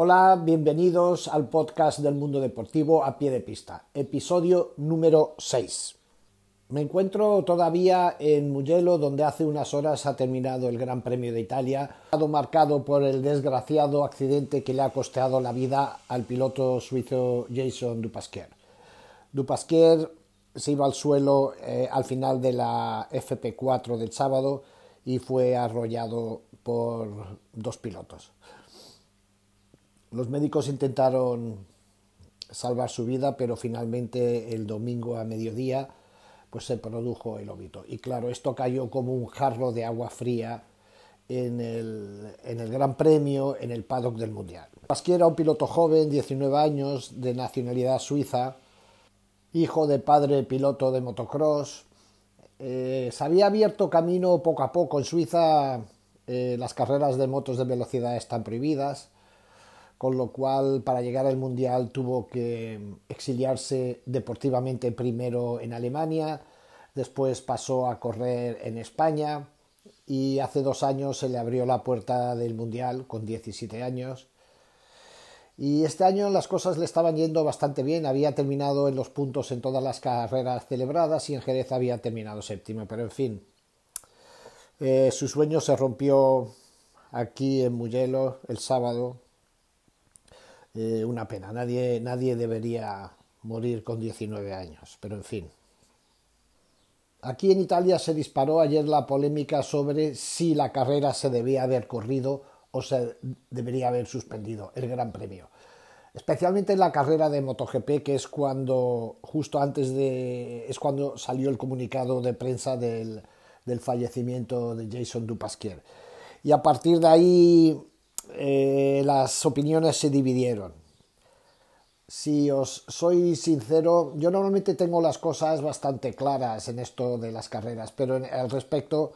Hola, bienvenidos al podcast del mundo deportivo a pie de pista, episodio número 6. Me encuentro todavía en Mugello, donde hace unas horas ha terminado el Gran Premio de Italia, marcado por el desgraciado accidente que le ha costado la vida al piloto suizo Jason Dupasquier. Dupasquier se iba al suelo eh, al final de la FP4 del sábado y fue arrollado por dos pilotos. Los médicos intentaron salvar su vida, pero finalmente el domingo a mediodía pues se produjo el óbito. Y claro, esto cayó como un jarro de agua fría en el, Gran Premio, en el paddock del Mundial. Pasquier era un piloto joven, 19 años, de nacionalidad suiza, hijo de padre piloto de motocross. Eh, se había abierto camino poco a poco. En Suiza eh, las carreras de motos de velocidad están prohibidas con lo cual para llegar al Mundial tuvo que exiliarse deportivamente primero en Alemania, después pasó a correr en España y hace dos años se le abrió la puerta del Mundial con 17 años. Y este año las cosas le estaban yendo bastante bien, había terminado en los puntos en todas las carreras celebradas y en Jerez había terminado séptimo, pero en fin, eh, su sueño se rompió aquí en Mugello el sábado eh, una pena. Nadie, nadie debería morir con 19 años, pero en fin. Aquí en Italia se disparó ayer la polémica sobre si la carrera se debía haber corrido o se debería haber suspendido el Gran Premio. Especialmente en la carrera de MotoGP, que es cuando, justo antes de, es cuando salió el comunicado de prensa del, del fallecimiento de Jason Dupasquier. Y a partir de ahí eh, las opiniones se dividieron. Si os soy sincero, yo normalmente tengo las cosas bastante claras en esto de las carreras, pero al respecto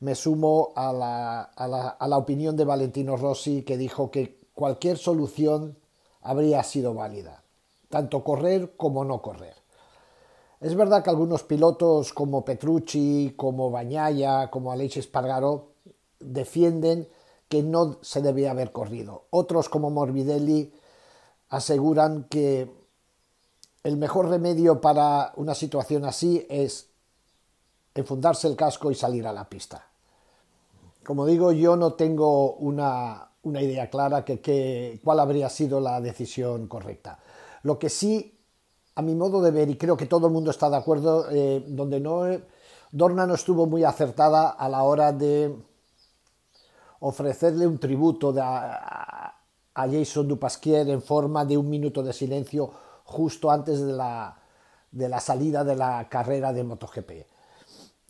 me sumo a la, a, la, a la opinión de Valentino Rossi que dijo que cualquier solución habría sido válida, tanto correr como no correr. Es verdad que algunos pilotos como Petrucci, como Bañaya, como Aleix Espargaro defienden que no se debía haber corrido. Otros, como Morbidelli, aseguran que el mejor remedio para una situación así es enfundarse el casco y salir a la pista. Como digo, yo no tengo una, idea clara que, cuál habría sido la decisión correcta. Lo que sí, a mi modo de ver, y creo que todo el mundo está de acuerdo, eh, donde no, Dorna no estuvo muy acertada a la hora de ofrecerle un tributo a, Jason Dupasquier en forma de un minuto de silencio justo antes de la, de la salida de la carrera de MotoGP.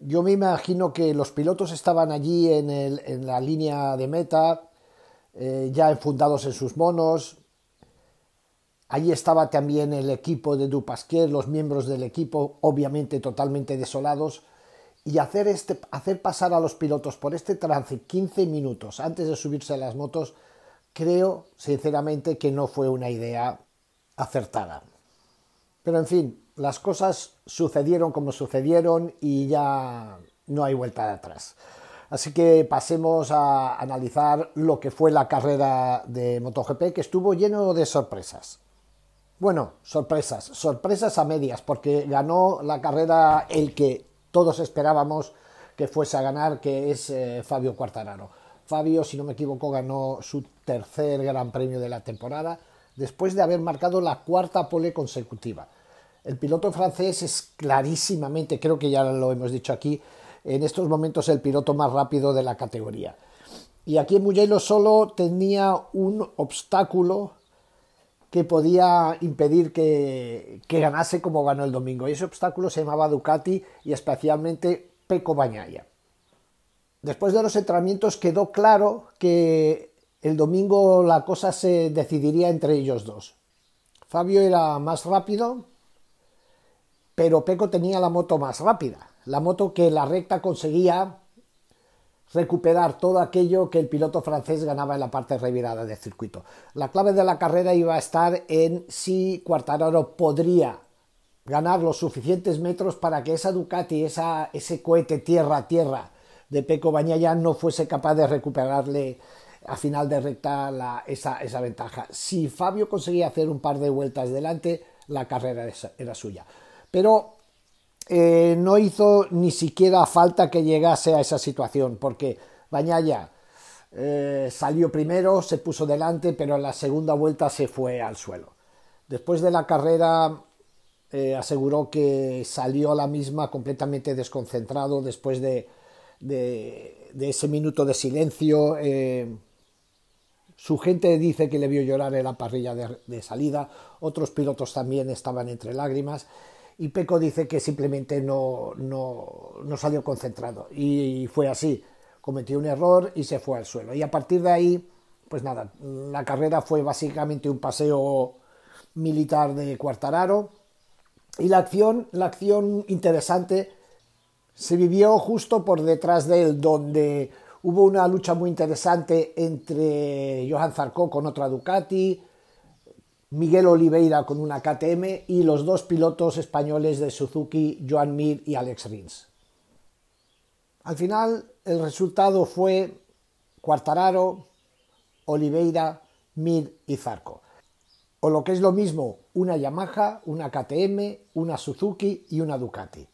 Yo me imagino que los pilotos estaban allí en, el, en la línea de meta, eh, ya enfundados en sus monos. Allí estaba también el equipo de Dupasquier, los miembros del equipo, obviamente totalmente desolados y hacer, este, hacer pasar a los pilotos por este trance 15 minutos antes de subirse a las motos, creo sinceramente que no fue una idea acertada. Pero en fin, las cosas sucedieron como sucedieron y ya no hay vuelta de atrás. Así que pasemos a analizar lo que fue la carrera de MotoGP, que estuvo lleno de sorpresas. Bueno, sorpresas, sorpresas a medias, porque ganó la carrera el que todos esperábamos que fuese a ganar, que es eh, Fabio Quartararo. Fabio, si no me equivoco, ganó su tercer gran premio de la temporada después de haber marcado la cuarta pole consecutiva. El piloto francés es clarísimamente, creo que ya lo hemos dicho aquí, en estos momentos el piloto más rápido de la categoría. Y aquí en Mugello solo tenía un obstáculo que podía impedir que, ganase como ganó el domingo. Y ese obstáculo se llamaba Ducati y especialmente Peco Bañaya. Después de los entrenamientos quedó claro que el domingo la cosa se decidiría entre ellos dos. Fabio era más rápido, pero Peco tenía la moto más rápida, la moto que la recta conseguía recuperar todo aquello que el piloto francés ganaba en la parte revirada del circuito. La clave de la carrera iba a estar en si Quartararo podría ganar los suficientes metros para que esa Ducati, esa, ese cohete tierra-tierra de Peco Bañaya no fuese capaz de recuperarle a final de recta esa, esa, ventaja. Si Fabio conseguía hacer un par de vueltas delante, la carrera era suya. Pero eh, no hizo ni siquiera falta que llegase a esa situación, porque Bañaya eh, salió primero, se puso delante, pero en la segunda vuelta se fue al suelo. Después de la carrera eh, aseguró que salió a la misma completamente desconcentrado después de, ese minuto de silencio. su gente dice que le vio llorar en la parrilla de salida, otros pilotos también estaban entre lágrimas y Peco dice que simplemente no, no, salió concentrado y fue así, cometió un error y se fue al suelo. Y a partir de ahí, pues nada, la carrera fue básicamente un paseo militar de Cuartararo y la acción, la acción interesante se vivió justo por detrás de él, donde hubo una lucha muy interesante entre Johan Zarco con otra Ducati, Miguel Oliveira con una KTM y los dos pilotos españoles de Suzuki, Joan Mir y Alex Rins. Al final el resultado fue Quartararo, Oliveira, Mir y Zarco. O lo que es lo mismo, una Yamaha, una KTM, una Suzuki y una Ducati.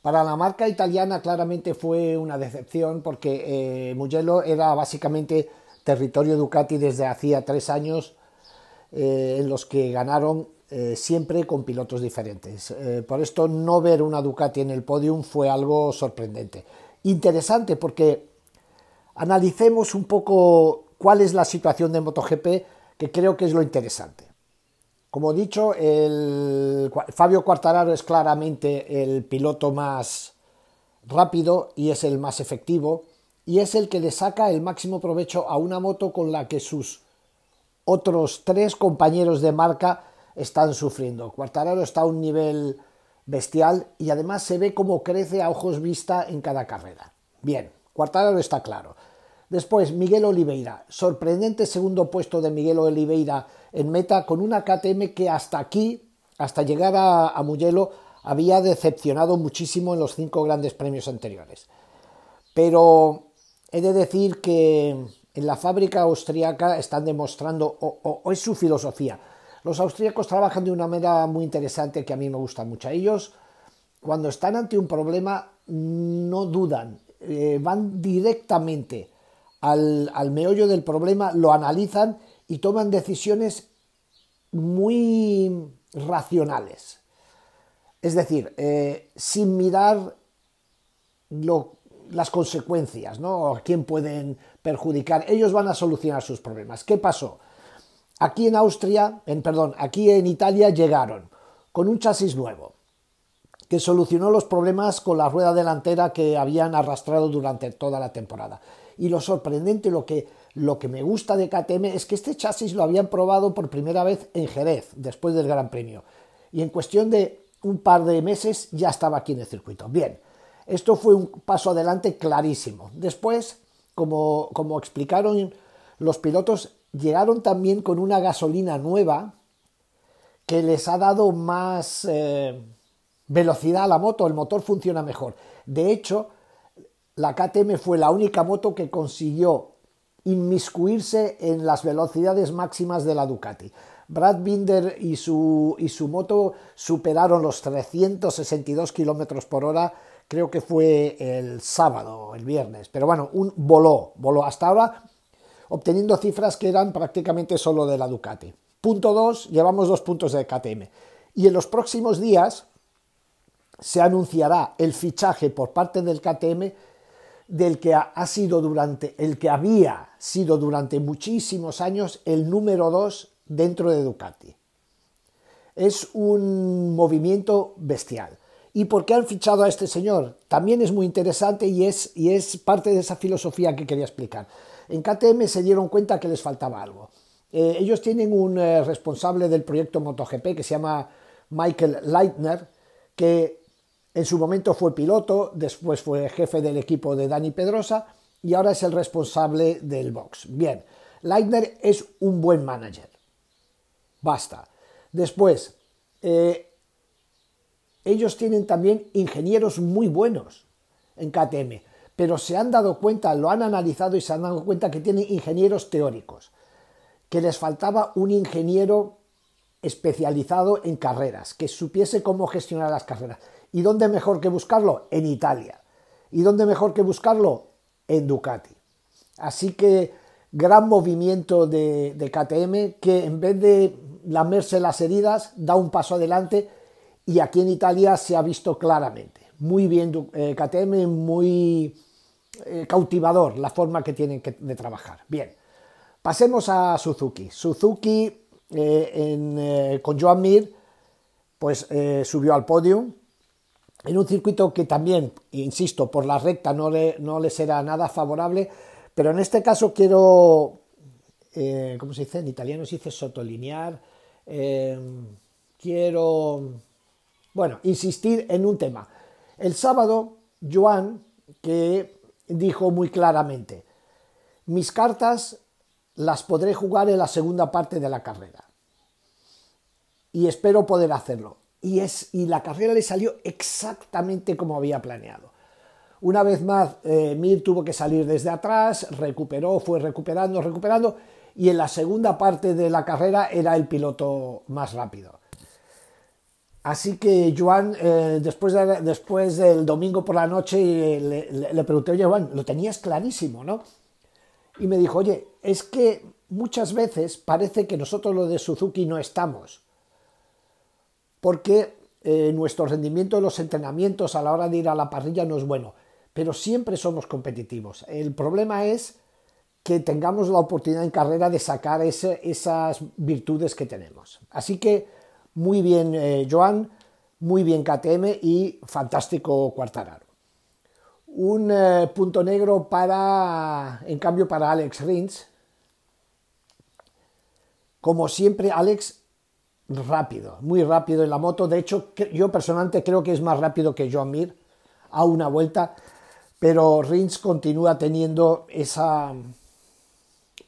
Para la marca italiana claramente fue una decepción porque eh, Mugello era básicamente territorio Ducati desde hacía tres años eh, en los que ganaron eh, siempre con pilotos diferentes. Eh, por esto no ver una Ducati en el podium fue algo sorprendente. Interesante porque analicemos un poco cuál es la situación de MotoGP, que creo que es lo interesante. Como he dicho, Fabio Quartararo es claramente el piloto más rápido y es el más efectivo y es el que le saca el máximo provecho a una moto con la que sus otros tres compañeros de marca están sufriendo. Cuartararo está a un nivel bestial y además se ve cómo crece a ojos vista en cada carrera. Bien, Cuartararo está claro. Después, Miguel Oliveira. Sorprendente segundo puesto de Miguel Oliveira en meta con una KTM que hasta aquí, hasta llegar a, a Mugello, había decepcionado muchísimo en los cinco grandes premios anteriores. Pero he de decir que en la fábrica austríaca están demostrando, o, es su filosofía. Los austríacos trabajan de una manera muy interesante que a mí me gusta mucho. Ellos, cuando están ante un problema, no dudan, eh, van directamente al, meollo del problema, lo analizan y toman decisiones muy racionales. Es decir, eh, sin mirar lo, las consecuencias, ¿no? Quién pueden perjudicar. Ellos van a solucionar sus problemas. ¿Qué pasó? Aquí en Austria, en, perdón, aquí en Italia llegaron con un chasis nuevo que solucionó los problemas con la rueda delantera que habían arrastrado durante toda la temporada. Y lo sorprendente, lo que, lo que me gusta de KTM es que este chasis lo habían probado por primera vez en Jerez, después del Gran Premio. Y en cuestión de un par de meses ya estaba aquí en el circuito. Bien, esto fue un paso adelante clarísimo. Después, como, explicaron los pilotos, llegaron también con una gasolina nueva que les ha dado más eh, velocidad a la moto, el motor funciona mejor. De hecho, la KTM fue la única moto que consiguió inmiscuirse en las velocidades máximas de la Ducati. Brad Binder y su, y su moto superaron los 362 kilómetros por hora creo que fue el sábado, el viernes, pero bueno, un voló, voló hasta ahora obteniendo cifras que eran prácticamente solo de la Ducati. Punto 2, llevamos dos puntos de KTM. Y en los próximos días se anunciará el fichaje por parte del KTM del que ha sido durante, el que había sido durante muchísimos años el número 2 dentro de Ducati. Es un movimiento bestial. ¿Y por qué han fichado a este señor? También es muy interesante y es, y es parte de esa filosofía que quería explicar. En KTM se dieron cuenta que les faltaba algo. Eh, ellos tienen un eh, responsable del proyecto MotoGP que se llama Michael Leitner, que en su momento fue piloto, después fue jefe del equipo de Dani Pedrosa y ahora es el responsable del box. Bien, Leitner es un buen manager. Basta. Después, eh, ellos tienen también ingenieros muy buenos en KTM, pero se han dado cuenta, lo han analizado y se han dado cuenta que tienen ingenieros teóricos, que les faltaba un ingeniero especializado en carreras, que supiese cómo gestionar las carreras. ¿Y dónde mejor que buscarlo? En Italia. ¿Y dónde mejor que buscarlo? En Ducati. Así que gran movimiento de, KTM que en vez de lamerse las heridas da un paso adelante y aquí en Italia se ha visto claramente. Muy bien KTM, eh, muy eh, cautivador la forma que tienen que, de trabajar. Bien, pasemos a Suzuki. Suzuki eh, con Joan Mir pues subió al podio en un circuito que también, insisto, por la recta no le, no le será nada favorable, pero en este caso quiero, ¿cómo se dice? En italiano se dice sotolinear. Quiero, bueno, insistir en un tema. El sábado, Joan, que dijo muy claramente, mis cartas las podré jugar en la segunda parte de la carrera. Y espero poder hacerlo. Y, es, y la carrera le salió exactamente como había planeado. Una vez más, eh, Mir tuvo que salir desde atrás, recuperó, fue recuperando, recuperando, y en la segunda parte de la carrera era el piloto más rápido. Así que Joan, eh, después, después del domingo por la noche, le, le, pregunté, oye, Joan, lo tenías clarísimo, ¿no? Y me dijo, oye, es que muchas veces parece que nosotros lo de Suzuki no estamos, porque eh, nuestro rendimiento en los entrenamientos a la hora de ir a la parrilla no es bueno pero siempre somos competitivos. El problema es que tengamos la oportunidad en carrera de sacar esas virtudes que tenemos. Así que muy bien eh, Joan, muy bien KTM y fantástico Cuartararo. Un eh, punto negro para, en cambio, para Alex Rins. Como siempre, Alex rápido, muy rápido en la moto. De hecho, yo personalmente creo que es más rápido que Joan Mir a una vuelta pero Rins continúa teniendo ese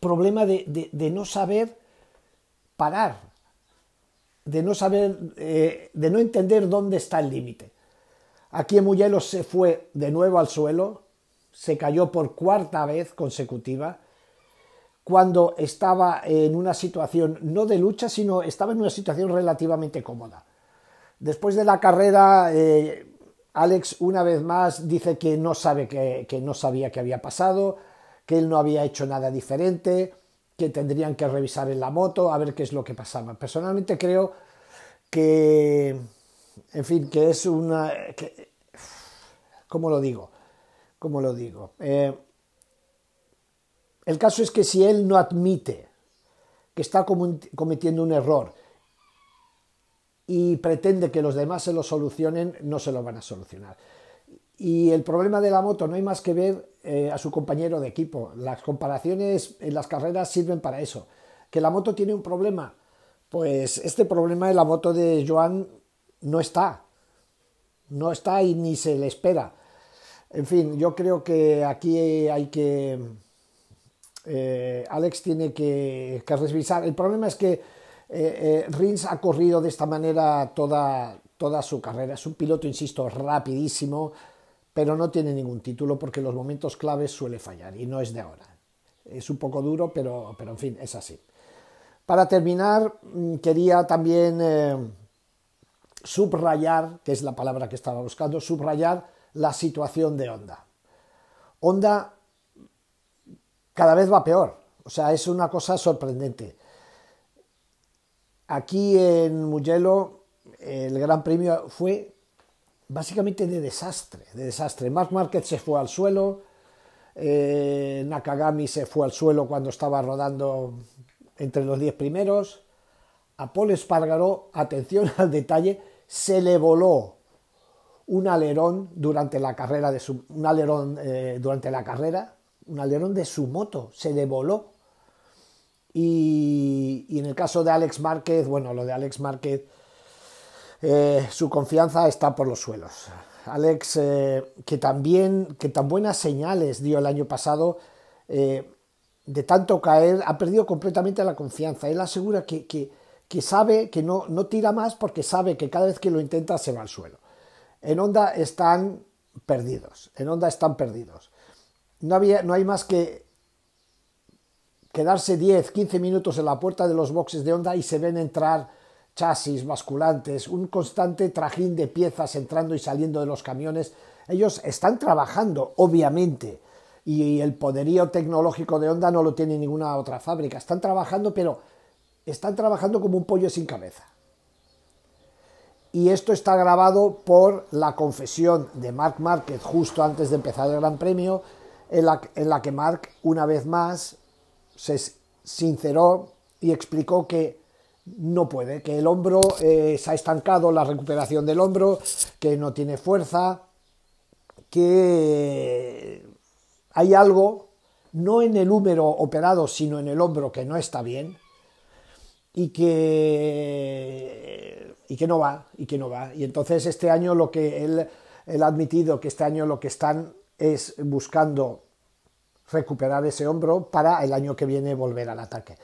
problema de, no saber parar, de no saber, eh, de no entender dónde está el límite. Aquí en se fue de nuevo al suelo, se cayó por cuarta vez consecutiva, cuando estaba en una situación no de lucha, sino estaba en una situación relativamente cómoda. Después de la carrera, eh, Alex una vez más dice que no sabe que, no sabía qué había pasado, que él no había hecho nada diferente, que tendrían que revisar en la moto a ver qué es lo que pasaba. Personalmente creo que, en fin, que es una... ¿Cómo lo digo? ¿Cómo lo digo? Eh, el caso es que si él no admite que está cometiendo un error y pretende que los demás se lo solucionen, no se lo van a solucionar. Y el problema de la moto no hay más que ver eh, a su compañero de equipo. Las comparaciones en las carreras sirven para eso. Que la moto tiene un problema, pues este problema en la moto de Joan no está. No está y ni se le espera. En fin, yo creo que aquí hay que... Eh, Alex tiene que, que revisar. El problema es que eh, eh, Rins ha corrido de esta manera toda, toda su carrera. Es un piloto, insisto, rapidísimo, pero no tiene ningún título porque los momentos claves suele fallar y no es de ahora. Es un poco duro, pero, pero en fin, es así. Para terminar, mm, quería también eh, subrayar, que es la palabra que estaba buscando, subrayar la situación de Honda. Honda cada vez va peor, o sea, es una cosa sorprendente. Aquí en Mugello el Gran Premio fue básicamente de desastre, de desastre. Mark Marquez se fue al suelo, eh, Nakagami se fue al suelo cuando estaba rodando entre los diez primeros, a Paul Espargaró, atención al detalle, se le voló un alerón durante la carrera de su un alerón eh, durante la carrera, un alerón de su moto, se le voló y, en el caso de Alex Márquez, bueno, lo de Alex Márquez, eh, su confianza está por los suelos. Alex, eh, que también, que tan buenas señales dio el año pasado, eh, de tanto caer, ha perdido completamente la confianza. Él asegura que, que, sabe que no, no tira más porque sabe que cada vez que lo intenta se va al suelo. En Honda están perdidos, en Honda están perdidos. no, había, no hay más que quedarse 10, 15 minutos en la puerta de los boxes de Honda y se ven entrar chasis, basculantes, un constante trajín de piezas entrando y saliendo de los camiones. Ellos están trabajando, obviamente, y el poderío tecnológico de Honda no lo tiene ninguna otra fábrica. Están trabajando, pero están trabajando como un pollo sin cabeza. Y esto está grabado por la confesión de Mark Marquez justo antes de empezar el Gran Premio, en la que Mark, una vez más, se sinceró y explicó que no puede, que el hombro eh, se ha estancado, la recuperación del hombro, que no tiene fuerza, que hay algo, no en el húmero operado, sino en el hombro que no está bien y que, y que no va, y que no va. Y entonces este año lo que él, él ha admitido que este año lo que están es buscando recuperar ese hombro para el año que viene volver al ataque.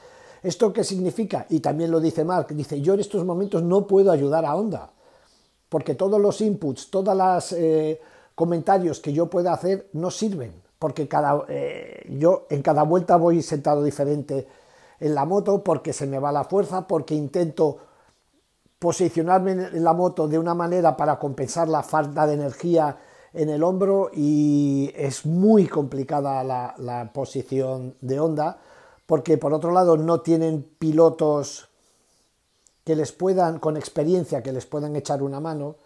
¿Esto qué significa? Y también lo dice Mark, dice, yo en estos momentos no puedo ayudar a Honda, porque todos los inputs, todos los eh, comentarios que yo pueda hacer no sirven, porque cada, eh, yo en cada vuelta voy sentado diferente en la moto, porque se me va la fuerza, porque intento posicionarme en la moto de una manera para compensar la falta de energía en el hombro y es muy complicada la, la posición de Honda porque por otro lado no tienen pilotos que les puedan, con experiencia, que les puedan echar una mano.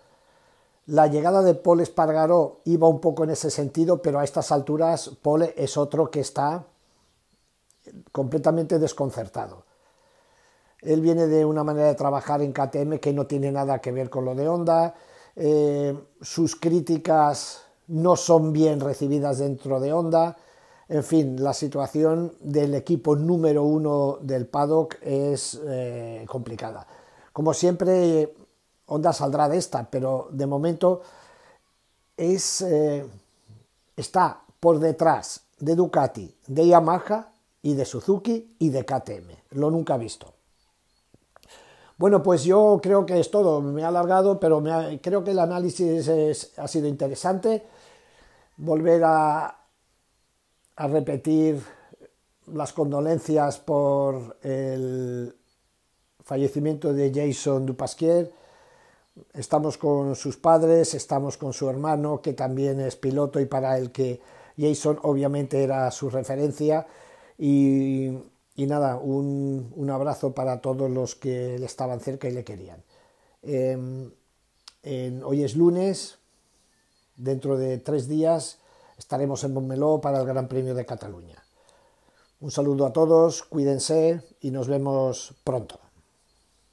La llegada de Paul Espargaró iba un poco en ese sentido, pero a estas alturas Paul es otro que está completamente desconcertado. Él viene de una manera de trabajar en KTM que no tiene nada que ver con lo de Honda. Eh, sus críticas no son bien recibidas dentro de Honda. En fin, la situación del equipo número uno del paddock es eh, complicada. Como siempre, Honda saldrá de esta, pero de momento es, eh, está por detrás de Ducati, de Yamaha y de Suzuki y de KTM. Lo nunca visto. Bueno, pues yo creo que es todo. Me ha alargado, pero creo que el análisis ha sido interesante. Volver a, a repetir las condolencias por el fallecimiento de Jason Dupasquier. Estamos con sus padres, estamos con su hermano, que también es piloto y para el que Jason obviamente era su referencia. Y, nada, un, abrazo para todos los que le estaban cerca y le querían. Em, hoy es lunes, dentro de tres días estaremos en Montmeló para el Gran Premio de Cataluña. Un saludo a todos, cuídense y nos vemos pronto.